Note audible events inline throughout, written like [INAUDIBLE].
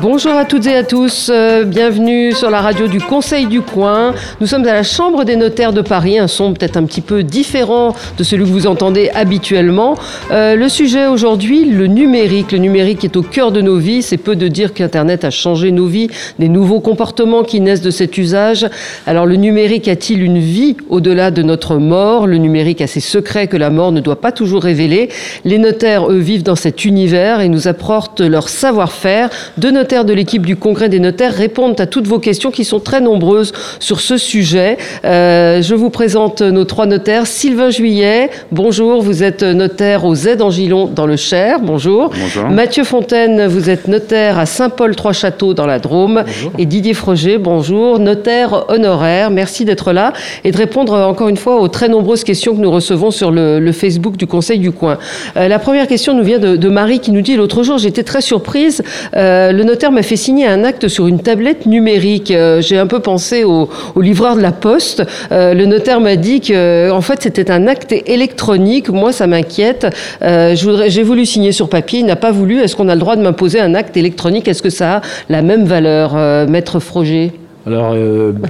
Bonjour à toutes et à tous, euh, bienvenue sur la radio du Conseil du Coin. Nous sommes à la Chambre des notaires de Paris, un son peut-être un petit peu différent de celui que vous entendez habituellement. Euh, le sujet aujourd'hui, le numérique. Le numérique est au cœur de nos vies. C'est peu de dire qu'Internet a changé nos vies, des nouveaux comportements qui naissent de cet usage. Alors le numérique a-t-il une vie au-delà de notre mort? Le numérique a ses secrets que la mort ne doit pas toujours révéler. Les notaires, eux, vivent dans cet univers et nous apportent leur savoir-faire de notaires de l'équipe du Congrès des notaires répondent à toutes vos questions qui sont très nombreuses sur ce sujet. Euh, je vous présente nos trois notaires. Sylvain Juillet, bonjour, vous êtes notaire au Z Angilon dans le Cher, bonjour. Bonjour. Mathieu Fontaine, vous êtes notaire à Saint-Paul-Trois-Châteaux dans la Drôme. Bonjour. Et Didier Froger, bonjour, notaire honoraire. Merci d'être là et de répondre encore une fois aux très nombreuses questions que nous recevons sur le, le Facebook du Conseil du Coin. Euh, la première question nous vient de, de Marie qui nous dit l'autre jour, j'étais très surprise, euh, le notaire m'a fait signer un acte sur une tablette numérique. Euh, J'ai un peu pensé au, livreur de la poste. Euh, le notaire m'a dit que, en fait, c'était un acte électronique. Moi, ça m'inquiète. Euh, J'ai voulu signer sur papier. Il n'a pas voulu. Est-ce qu'on a le droit de m'imposer un acte électronique? Est-ce que ça a la même valeur, maître Froger? Alors,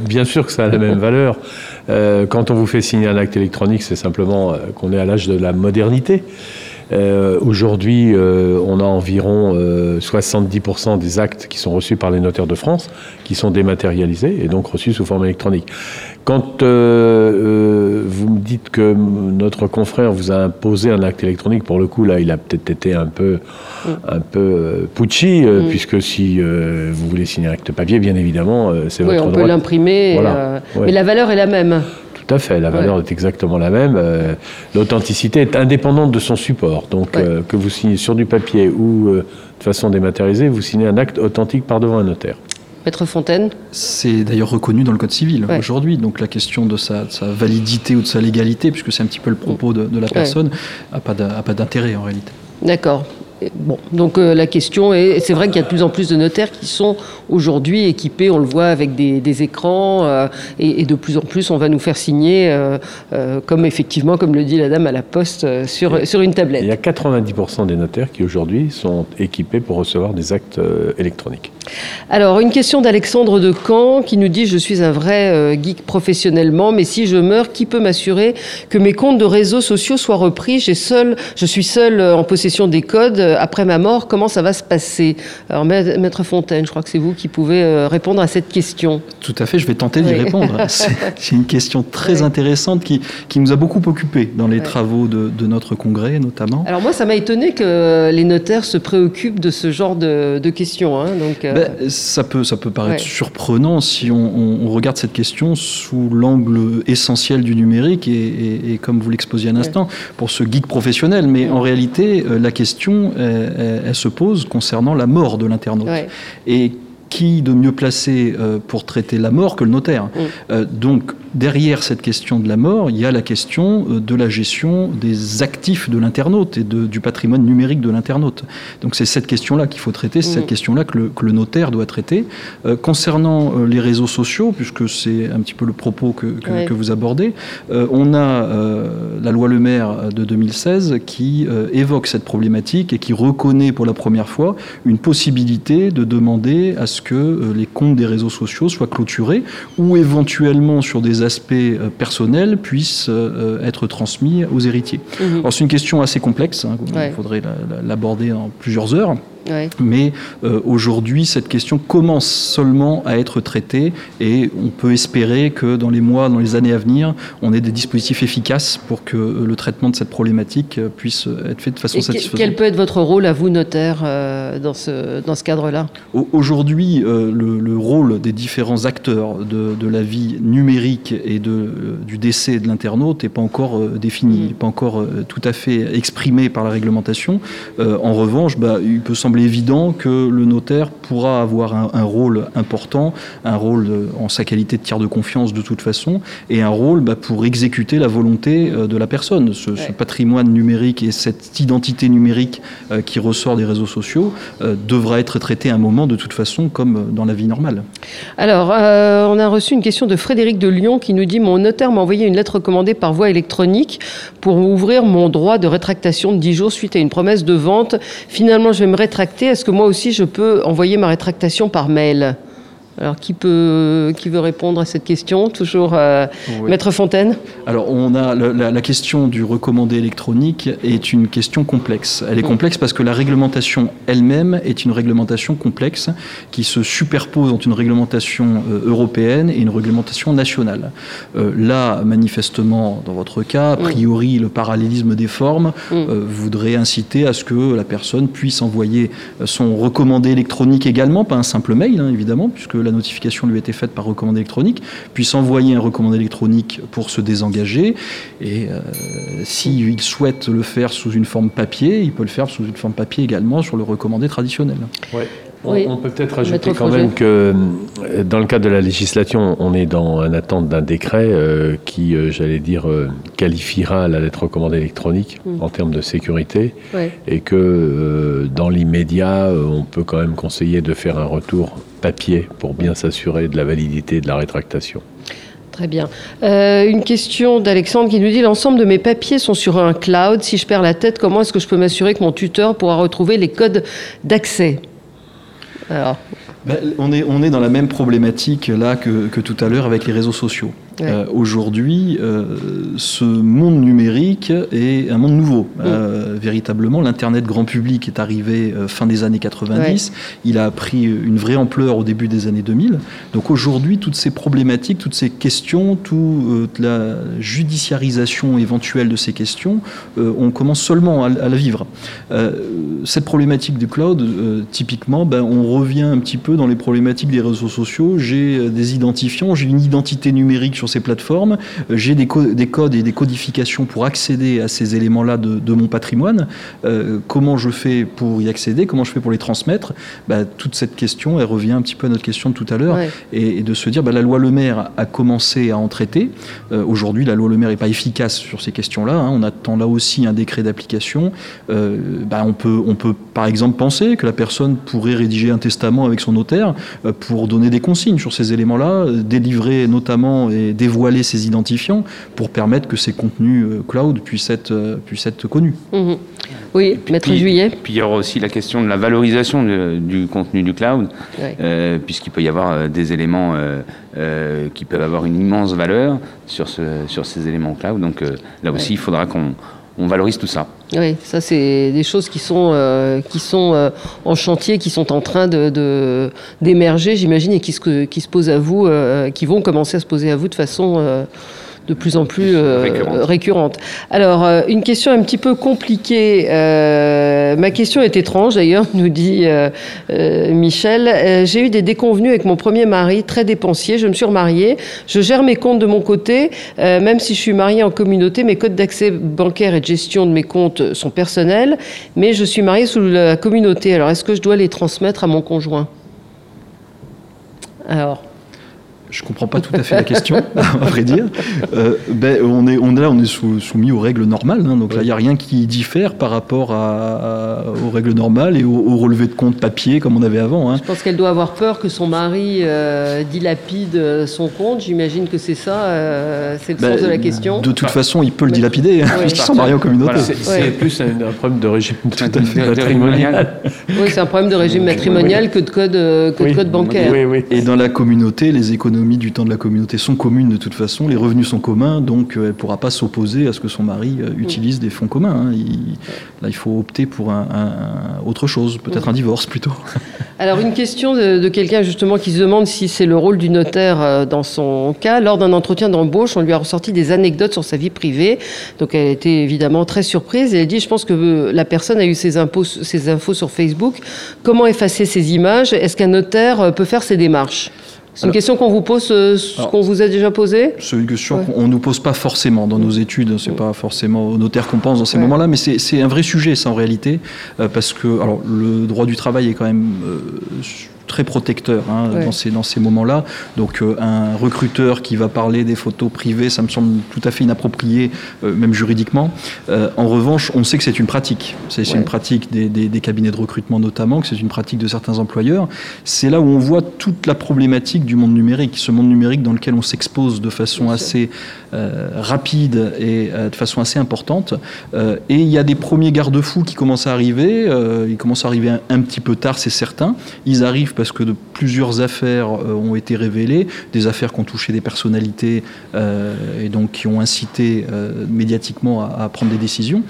bien sûr que ça a la même valeur. Quand on vous fait signer un acte électronique, c'est simplement qu'on est à l'âge de la modernité. Euh, Aujourd'hui, euh, on a environ euh, 70% des actes qui sont reçus par les notaires de France qui sont dématérialisés et donc reçus sous forme électronique. Quand euh, euh, vous me dites que notre confrère vous a imposé un acte électronique, pour le coup, là, il a peut-être été un peu, un peu euh, pucci, euh, Mm. puisque si euh, vous voulez signer un acte papier, bien évidemment, euh, c'est Oui, votre on peut droit. l'imprimer. Voilà. euh, Ouais. Mais la valeur est la même. Tout à fait, la valeur est exactement la même. Euh, L'authenticité est indépendante de son support. Donc, Ouais. euh, que vous signez sur du papier ou euh, de façon dématérialisée, vous signez un acte authentique par devant un notaire. Maître Fontaine C'est d'ailleurs reconnu dans le Code civil Ouais. aujourd'hui. Donc la question de sa, de sa validité ou de sa légalité, puisque c'est un petit peu le propos de, de la personne, n'a pas d'intérêt en réalité. D'accord. Bon, donc euh, la question est, c'est vrai qu'il y a de plus en plus de notaires qui sont aujourd'hui équipés, on le voit avec des, des écrans, euh, et, et de plus en plus on va nous faire signer, euh, comme effectivement, comme le dit la dame à la poste, sur, sur une Et tablette. il y a 90% des notaires qui aujourd'hui sont équipés pour recevoir des actes électroniques. Alors, une question d'Alexandre de Caen qui nous dit Je suis un vrai geek professionnellement, mais si je meurs, qui peut m'assurer que mes comptes de réseaux sociaux soient repris? J'ai seul, Je suis seul en possession des codes. Euh, Après ma mort, comment ça va se passer? Alors, Ma- Maître Fontaine, je crois que c'est vous qui pouvez euh, répondre à cette question. Tout à fait, je vais tenter d'y répondre. [LAUGHS] C'est une question très Oui. intéressante qui, qui nous a beaucoup occupés dans les travaux de, de notre congrès notamment. Alors, moi, ça m'a étonné que les notaires se préoccupent de ce genre de, de questions. hein. donc, euh, Ben, ça, peut, ça peut paraître surprenant si on, on- on regarde cette question sous l'angle essentiel du numérique et, et- et comme vous l'exposiez à l'instant, pour ce geek professionnel. Mais en réalité, la question, elle, elle se pose concernant la mort de l'internaute. ouais. Et qui de mieux placé euh, pour traiter la mort que le notaire? Mm. Euh, Donc, derrière cette question de la mort, il y a la question euh, de la gestion des actifs de l'internaute et de- du patrimoine numérique de l'internaute. Donc, c'est cette question-là qu'il faut traiter, c'est Mm. cette question-là que le, que le notaire doit traiter. Euh, concernant euh, les réseaux sociaux, puisque c'est un petit peu le propos que, que- Ouais. que vous abordez, euh, on a la loi Le Maire de 2016 qui évoque cette problématique et qui reconnaît pour la première fois une possibilité de demander à ce que les comptes des réseaux sociaux soient clôturés ou éventuellement sur des aspects euh, personnels puissent euh, être transmis aux héritiers. Alors c'est une question assez complexe, hein, il Ouais. faudrait la- la- l'aborder en plusieurs heures. Ouais. Mais euh, aujourd'hui, cette question commence seulement à être traitée et on peut espérer que dans les mois, dans les années à venir, on ait des dispositifs efficaces pour que euh, le traitement de cette problématique euh, puisse être fait de façon Et satisfaisante. quel peut être votre rôle à vous, notaire, euh, dans ce, dans ce cadre-là? Au- Aujourd'hui, euh, le, le rôle des différents acteurs de, de la vie numérique et de, du décès de l'internaute n'est pas encore défini, Mm. n'est pas encore tout à fait exprimé par la réglementation. En revanche, bah, il peut sembler semble évident que le notaire pourra avoir un, rôle important, un rôle en sa qualité de tiers de confiance de toute façon, et un rôle bah, pour exécuter la volonté euh, de la personne. Ce, patrimoine numérique et cette identité numérique euh, qui ressort des réseaux sociaux euh, devra être traité à un moment de toute façon comme dans la vie normale. Alors, on a reçu une question de Frédéric de Lyon qui nous dit Mon notaire m'a envoyé une lettre recommandée par voie électronique pour ouvrir mon droit de rétractation de 10 jours suite à une promesse de vente. Finalement, je vais me rétracter. Est-ce que moi aussi je peux envoyer ma rétractation par mail? Alors, qui, peut, qui veut répondre à cette question Toujours euh, Maître Fontaine Alors, on a la, question du recommandé électronique est une question complexe. Elle est complexe parce que la réglementation elle-même est une réglementation complexe qui se superpose entre une réglementation euh, européenne et une réglementation nationale. Euh, là, manifestement, dans votre cas, a priori, le parallélisme des formes voudrait inciter à ce que la personne puisse envoyer son recommandé électronique également, pas un simple mail, hein, évidemment, puisque la notification lui a été faite par recommandé électronique, puisse envoyer un recommandé électronique pour se désengager. Et euh, s'il souhaite le faire sous une forme papier, il peut le faire sous une forme papier également sur le recommandé traditionnel. On, peut peut-être ajouter quand même que euh, dans le cadre de la législation, on est dans un attente d'un décret euh, qui, euh, j'allais dire, qualifiera la lettre recommandée électronique mm. en termes de sécurité et que dans l'immédiat, on peut quand même conseiller de faire un retour papier pour bien s'assurer de la validité de la rétractation. Très bien. une question d'Alexandre qui nous dit l'ensemble de mes papiers sont sur un cloud. Si je perds la tête, comment est-ce que je peux m'assurer que mon tuteur pourra retrouver les codes d'accès? Ben, on, est, on est dans la même problématique là que, que tout à l'heure avec les réseaux sociaux. Euh, aujourd'hui, euh, ce monde numérique est un monde nouveau. Euh, véritablement, l'Internet grand public est arrivé fin des années 90. Il a pris une vraie ampleur au début des années 2000. Donc aujourd'hui, toutes ces problématiques, toutes ces questions, toute la judiciarisation éventuelle de ces questions, on commence seulement à, la vivre. cette problématique du cloud, typiquement, ben, on revient un petit peu dans les problématiques des réseaux sociaux. J'ai des identifiants, j'ai une identité numérique ces plateformes, euh, j'ai des, codes et des codifications pour accéder à ces éléments-là de, mon patrimoine. Euh, comment je fais pour y accéder? Comment je fais pour les transmettre? Bah, Toute cette question, elle revient un petit peu à notre question de tout à l'heure, et, de se dire, bah, la loi Le Maire a commencé à en traiter. Euh, aujourd'hui, la loi Le Maire n'est pas efficace sur ces questions-là. Hein. On attend là aussi un décret d'application. Bah, on, peut, on peut, par exemple, penser que la personne pourrait rédiger un testament avec son notaire pour donner des consignes sur ces éléments-là, délivrer notamment et dévoiler ces identifiants pour permettre que ces contenus euh, cloud puissent être, euh, puissent être connus. Mhm. Oui, Maître Juillet. Puis il y aura aussi la question de la valorisation du contenu du cloud, euh, puisqu'il peut y avoir des éléments qui peuvent avoir une immense valeur sur, ce, sur ces éléments cloud. Donc là aussi, il faudra qu'on on valorise tout ça. Oui, ça c'est des choses qui sont, qui sont en chantier, qui sont en train de, d'émerger, j'imagine, et qui se, qui se posent à vous, qui vont commencer à se poser à vous de façon de plus en plus euh, récurrente. Alors, euh, une question un petit peu compliquée. Euh, ma question est étrange d'ailleurs, [LAUGHS] nous dit Michel. J'ai eu des déconvenus avec mon premier mari, très dépensier. Je me suis remariée. Je gère mes comptes de mon côté. même si je suis mariée en communauté, mes codes d'accès bancaire et de gestion de mes comptes sont personnels. Mais je suis mariée sous la communauté. Alors, est-ce que je dois les transmettre à mon conjoint? Alors. Je ne comprends pas tout à fait la question, [LAUGHS] à vrai dire. Euh, ben, on est, on, là, on est soumis aux règles normales. Hein, donc là, il n'y a rien qui diffère par rapport aux règles normales et au, relevé de compte papier comme on avait avant. Hein. Je pense qu'elle doit avoir peur que son mari euh, dilapide son compte. J'imagine que c'est ça, euh, c'est le ben, sens de la question. De toute façon, il peut le dilapider. Hein, oui. sont mariés en communauté. C'est plus un, problème de régime matrimonial. oui, c'est un problème de régime matrimonial que de code, que de code bancaire. Et dans la communauté, les économies du temps de la communauté sont communes de toute façon, les revenus sont communs, donc euh, elle ne pourra pas s'opposer à ce que son mari euh, utilise des fonds communs. Hein. là, il faut opter pour autre chose, peut-être un divorce plutôt. [LAUGHS] Alors une question de, quelqu'un justement qui se demande si c'est le rôle du notaire euh, dans son cas. Lors d'un entretien d'embauche, on lui a ressorti des anecdotes sur sa vie privée. Donc elle était évidemment très surprise et elle dit, je pense que la personne a eu ses, ses infos sur Facebook. Comment effacer ces images? Est-ce qu'un notaire peut faire ces démarches? C'est une question qu'on vous pose, ce qu'on vous a déjà posé C'est une question qu'on ne nous pose pas forcément dans nos études, c'est pas forcément au notaire qu'on pense dans ces moments-là, mais c'est un vrai sujet, ça en réalité, parce que alors, le droit du travail est quand même très protecteur hein, dans ces, dans ces moments-là. Donc euh, un recruteur qui va parler des photos privées, ça me semble tout à fait inapproprié, euh, même juridiquement. Euh, en revanche, on sait que c'est une pratique. C'est une pratique des, des, cabinets de recrutement notamment, que c'est une pratique de certains employeurs. C'est là où on voit toute la problématique du monde numérique, ce monde numérique dans lequel on s'expose de façon assez rapide et de façon assez importante. et il y a des premiers garde-fous qui commencent à arriver. ils commencent à arriver un, un petit peu tard, c'est certain. Ils arrivent parce que plusieurs affaires euh, ont été révélées, des affaires qui ont touché des personnalités euh, et donc qui ont incité euh, médiatiquement à, prendre des décisions.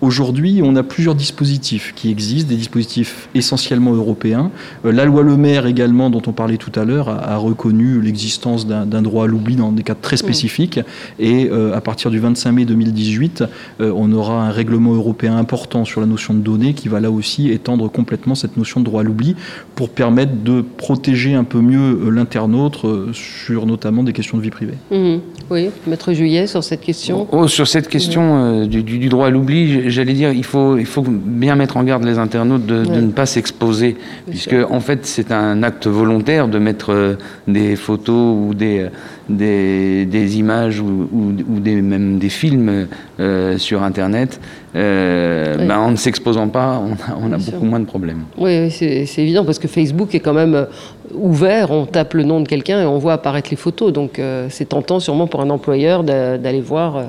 Aujourd'hui, on a plusieurs dispositifs qui existent, des dispositifs essentiellement européens. Euh, la loi Le Maire également, dont on parlait tout à l'heure, a, reconnu l'existence d'un droit à l'oubli dans des cas très mm. spécifiques. Et euh, à partir du 25 mai 2018, euh, on aura un règlement européen important sur la notion de données qui va là aussi étendre complètement cette notion de droit à l'oubli pour permettre de protéger un peu mieux l'internaute sur notamment des questions de vie privée. Mm. Oui, Maître Juillet, sur cette question. Oh, sur cette question du, du, droit à l'oubli, j'allais dire, il faut, il faut bien mettre en garde les internautes de, ne pas s'exposer, puisque en fait c'est un acte volontaire de mettre euh, des photos ou des, des, des images ou, ou, des, même des films euh, sur Internet. Euh, ben, en ne s'exposant pas, on a, on a beaucoup moins de problèmes. Oui, c'est évident, parce que Facebook est quand même ouvert, on tape le nom de quelqu'un et on voit apparaître les photos. Donc c'est tentant sûrement pour un employeur d'aller voir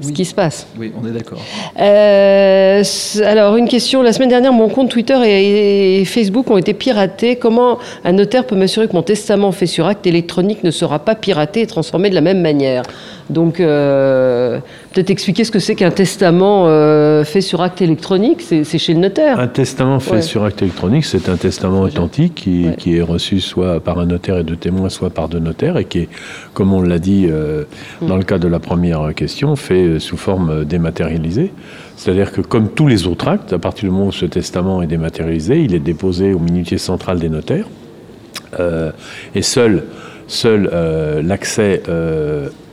ce qui se passe. Oui, on est d'accord. Euh, alors, une question. La semaine dernière, mon compte Twitter et, Facebook ont été piratés. Comment un notaire peut m'assurer que mon testament fait sur acte électronique ne sera pas piraté et transformé de la même manière? Donc, euh, peut-être expliquer ce que c'est qu'un testament euh, fait sur acte électronique. C'est chez le notaire. Un testament fait sur acte électronique, c'est un testament authentique qui, qui, est reçu soit par un notaire et deux témoins, soit par deux notaires, et qui est, comme on l'a dit dans le cas de la première question, fait euh, sous forme euh, dématérialisée. C'est-à-dire que comme tous les autres actes, à partir du moment où ce testament est dématérialisé, il est déposé au minutier central des notaires. Euh, et seul, seul l'accès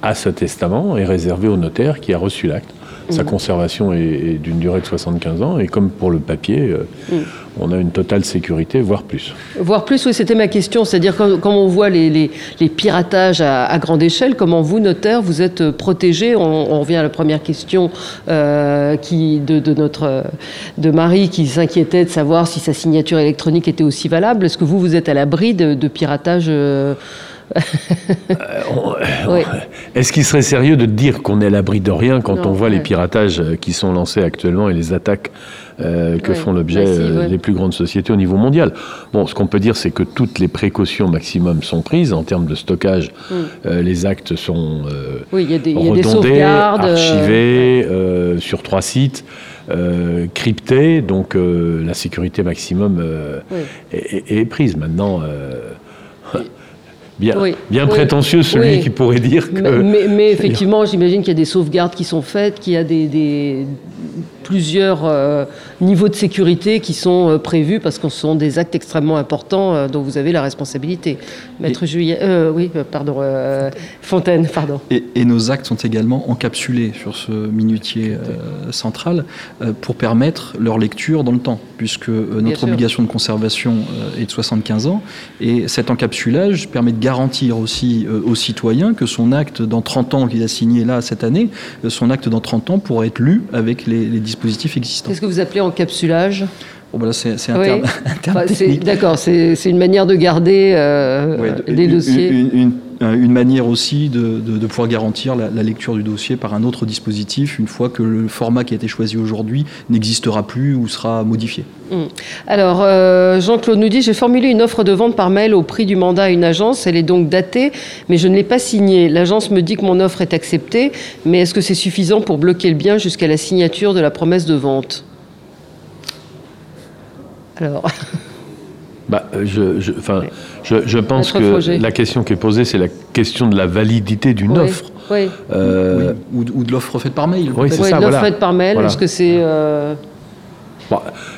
à ce testament est réservé au notaire qui a reçu l'acte. Sa mmh. conservation est, d'une durée de 75 ans et comme pour le papier, mmh on a une totale sécurité, voire plus. Voire plus, oui, c'était ma question. C'est-à-dire quand, on voit les, piratages à, grande échelle, comment vous, notaire, vous êtes protégé? On, revient à la première question euh, qui, de, notre de Marie qui s'inquiétait de savoir si sa signature électronique était aussi valable. Est-ce que vous, vous êtes à l'abri de, piratage euh, euh, est-ce qu'il serait sérieux de dire qu'on est à l'abri de rien quand on voit les piratages qui sont lancés actuellement et les attaques euh, que font l'objet euh, les plus grandes sociétés au niveau mondial? Bon, ce qu'on peut dire, c'est que toutes les précautions maximum sont prises en termes de stockage. Euh, les actes sont oui, y a des, redondés, archivés sur trois sites. cryptés, donc la sécurité maximum est, prise. Maintenant, bien, bien prétentieux celui qui pourrait dire que... Mais, mais [LAUGHS] effectivement, j'imagine qu'il y a des sauvegardes qui sont faites, qu'il y a des, plusieurs euh, niveaux de sécurité qui sont euh, prévus parce que ce sont des actes extrêmement importants euh, dont vous avez la responsabilité. Maître Juillet, oui, pardon, Fontaine, pardon. Et, nos actes sont également encapsulés sur ce minutier central pour permettre leur lecture dans le temps, puisque notre obligation de conservation est de 75 ans et cet encapsulage permet de garantir aussi aux citoyens que son acte dans 30 ans qu'il a signé là cette année, son acte dans 30 ans pourra être lu avec les, les dispositifs Qu'est-ce que vous appelez encapsulage Bon, ben c'est un terme, [LAUGHS] D'accord, c'est une manière de garder euh, les dossiers. Une, une, manière aussi de, pouvoir garantir la, lecture du dossier par un autre dispositif une fois que le format qui a été choisi aujourd'hui n'existera plus ou sera modifié. Hum. Alors, euh, Jean-Claude nous dit J'ai formulé une offre de vente par mail au prix du mandat à une agence. Elle est donc datée, mais je ne l'ai pas signée. L'agence me dit que mon offre est acceptée, mais est-ce que c'est suffisant pour bloquer le bien jusqu'à la signature de la promesse de vente? Alors. [LAUGHS] Bah, je, je, je, pense que la question qui est posée, c'est la question de la validité d'une offre. Oui. Euh, ou, de l'offre faite par mail. Oui, c'est ça. l'offre faite par mail, est-ce que c'est. Euh,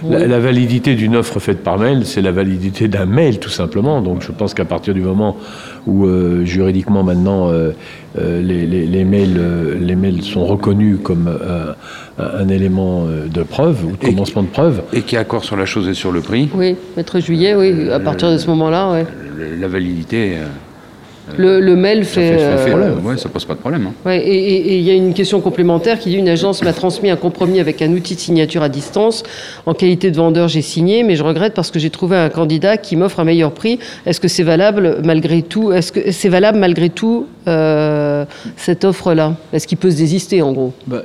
la, validité d'une offre faite par mail, c'est la validité d'un mail tout simplement. Donc je pense qu'à partir du moment où euh, juridiquement maintenant euh, euh, les, mails, les mails sont reconnus comme un élément de preuve ou de commencement de preuve. Et qui est accord sur la chose et sur le prix. Oui, maître Juillet, oui, à partir de ce moment-là. Ouais. La validité. Le, mail fait. Ça, fait, euh, ouais, ça pose pas de problème. Hein. Ouais, et il y a une question complémentaire qui dit une agence m'a transmis un compromis avec un outil de signature à distance. En qualité de vendeur, j'ai signé, mais je regrette parce que j'ai trouvé un candidat qui m'offre un meilleur prix. Est-ce que c'est valable malgré tout Est-ce que c'est valable malgré tout euh, cette offre-là? Est-ce qu'il peut se désister en gros? Bah,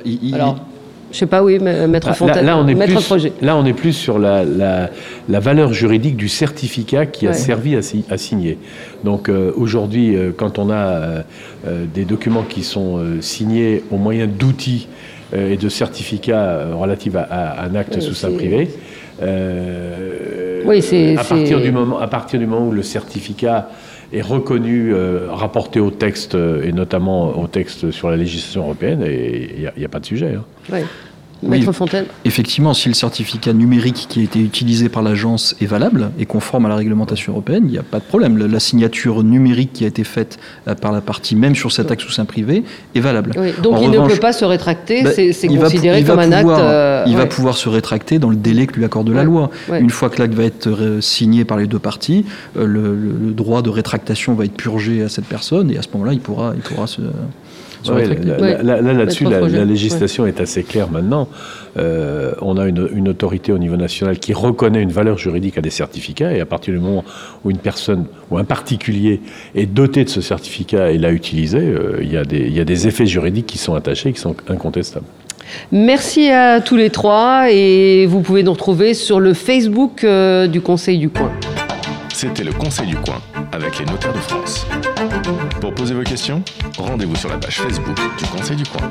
je sais pas, oui, maître Fontaine. Là, on est plus, là, on est plus sur la, la, valeur juridique du certificat qui a servi à, signer. Donc euh, aujourd'hui, euh, quand on a euh, des documents qui sont signés au moyen d'outils et de certificats relatifs à, un acte sous sein privé, oui, à, partir du moment, à partir du moment où le certificat est reconnu, rapporté au texte, et notamment au texte sur la législation européenne, et il n'y a, pas de sujet. Hein. Maître Fontaine Effectivement, si le certificat numérique qui a été utilisé par l'agence est valable et conforme à la réglementation européenne, il n'y a pas de problème. La signature numérique qui a été faite euh, par la partie même sur cet acte sous sein privé est valable. donc il ne peut pas se rétracter, bah, c'est considéré comme un acte. Euh, il va pouvoir se rétracter dans le délai que lui accorde la loi. Une fois que l'acte va être euh, signé par les deux parties, le, droit de rétractation va être purgé à cette personne et à ce moment-là, il pourra, il pourra se là, là-dessus, la, législation est assez claire maintenant. Euh, on a une, autorité au niveau national qui reconnaît une valeur juridique à des certificats, et à partir du moment où une personne ou un particulier est doté de ce certificat et l'a utilisé, euh, il, y a des, il y a des effets juridiques qui sont attachés, qui sont incontestables. Merci à tous les trois, et vous pouvez nous retrouver sur le Facebook euh, du Conseil du Coin. C'était le Conseil du Coin avec les notaires de France. Pour poser vos questions, rendez-vous sur la page Facebook du Conseil du Coin.